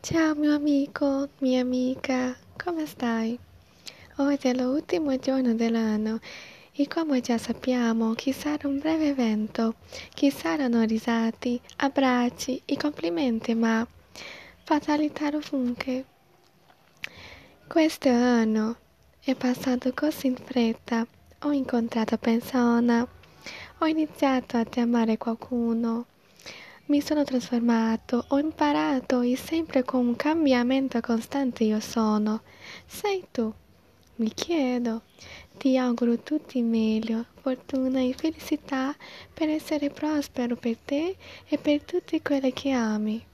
Ciao mio amico, mia amica, come stai? Oggi è l'ultimo giorno dell'anno e come già sappiamo ci sarà un breve evento, ci saranno risate, abbracci e complimenti, ma fatalità ovunque. Questo anno è passato così in fretta, ho incontrato persone, ho iniziato a chiamare qualcuno mi sono trasformato, ho imparato e sempre con un cambiamento costante io sono. Sei tu. Mi chiedo, ti auguro tutti meglio, fortuna e felicità per essere prospero per te e per tutti quelli che ami.